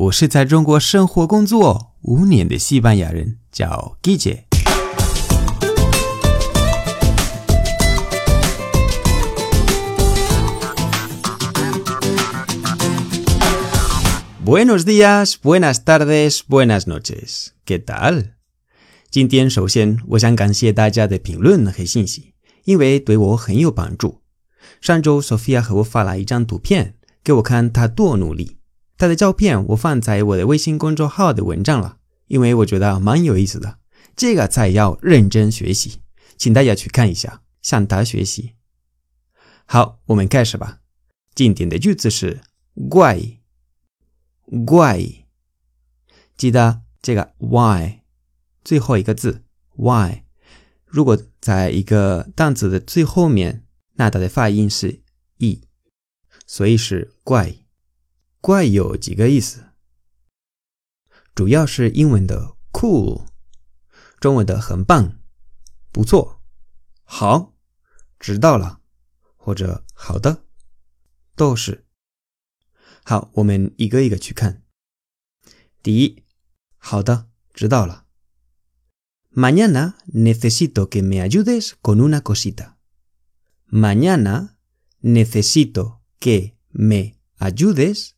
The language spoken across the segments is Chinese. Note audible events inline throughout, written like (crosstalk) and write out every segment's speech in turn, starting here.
我是在中国生活工作五年的西班牙人，叫 Guille。Buenos días, buenas tardes, buenas noches. ¿Qué tal? 今天首先我想感谢大家的评论和信息，因为对我很有帮助。上周 Sophia 和我发了一张图片给我看，她多努力。他的照片我放在我的微信公众号的文章了，因为我觉得蛮有意思的。这个才要认真学习，请大家去看一下，向他学习。好，我们开始吧。经典的句子是怪。怪，记得这个 “why” 最后一个字 “why”，如果在一个单词的最后面，那它的发音是 e，所以是怪。怪有几个意思，主要是英文的 cool，中文的很棒、不错、好、知道了或者好的，都是。好，我们一个一个去看。第一，好的，知道了。Mañana necesito que me ayudes con una cosita. Mañana necesito que me ayudes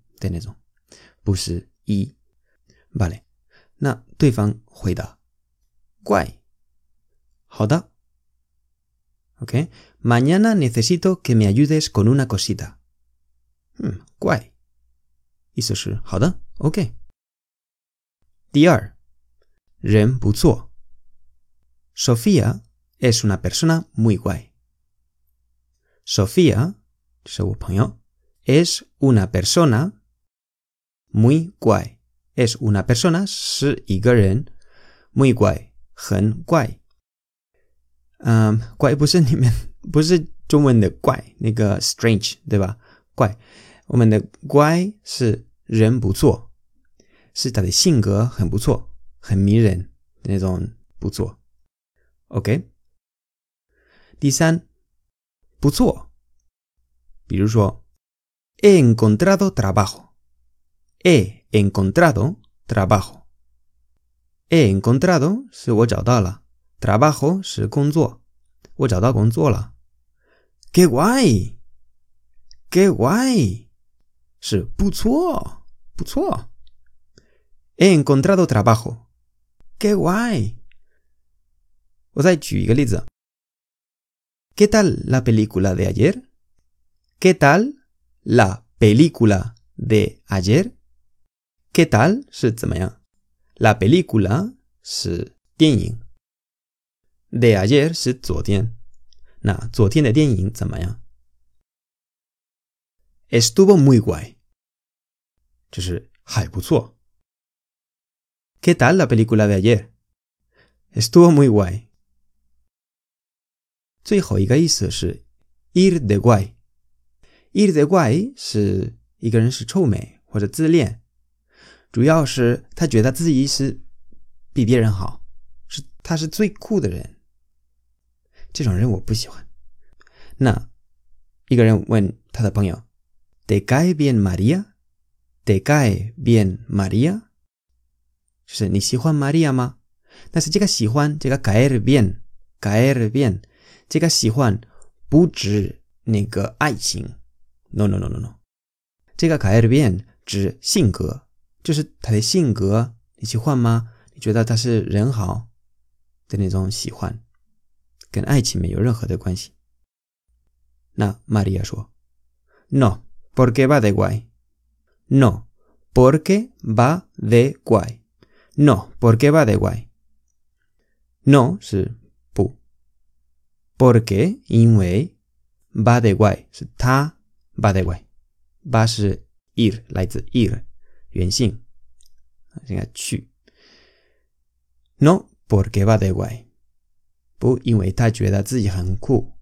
的那种，不是 e。罢了，那对方回答怪，好的。¿Ok? Mañana necesito que me ayudes con una cosita. Hmm, guay. ¿Ok? Diar. Ren Sofía es una persona muy guay. Sofía, es una persona muy guay. Es una persona, muy guay, guay. 嗯，怪不是你们不是中文的怪，那个 (laughs) strange 对吧？怪，我们的乖是人不错，是他的性格很不错，很迷人那种不错。OK，第三，不错，比如说，he encontrado trabajo，he encontrado trabajo，he encontrado 是我找到了。Trabajo 是工作，我找到工作了。Qué guay，qué guay 是不错，不错。He encontrado trabajo，qué guay。我再举一个例子。¿Qué tal la película de ayer? ¿Qué tal la película de ayer? ¿Qué tal 是怎么样？La película 是电影。De ayer 是昨天，那昨天的电影怎么样？Estuvo muy guay，就是还不错。¿Qué tal la película de ayer？Estuvo muy guay。最后一个意思是 ir de guay。ir de guay 是一个人是臭美或者自恋， 主要是他觉得自己是比别人好，是他是最酷的人。这种人我不喜欢。那一个人问他的朋友：“¿Te cae bien María？¿Te cae bien María？” 就是你喜欢 María 吗？但是这个喜欢，这个 caer bien，caer bien，这个喜欢不指那个爱情。No no no no no，这个 caer bien 指性格，就是他的性格你喜欢吗？你觉得他是人好的那种喜欢。跟爱情没有任何的关系。那玛利亚说：“No, porque va de guay. No, porque va de guay. No, porque va de guay. No 是不，porque 因为 va de guay 是他 va de guay，va 是 ir 来自 ir 原性应该去。No porque va de guay，不，因为他觉得自己很酷，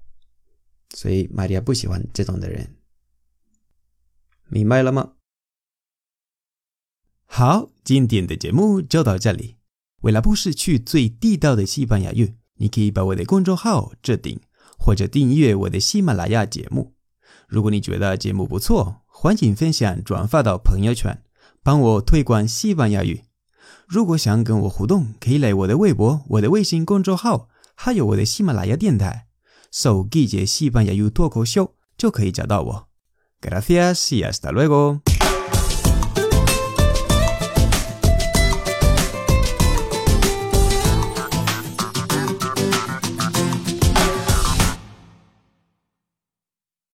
所以玛利亚不喜欢这种的人。明白了吗？好，今天的节目就到这里。为了不失去最地道的西班牙语，你可以把我的公众号置顶，或者订阅我的喜马拉雅节目。如果你觉得节目不错，欢迎分享转发到朋友圈，帮我推广西班牙语。如果想跟我互动，可以来我的微博、我的微信公众号，还有我的喜马拉雅电台，搜“季节西班牙语脱口秀”就可以找到我。Gracias y hasta luego。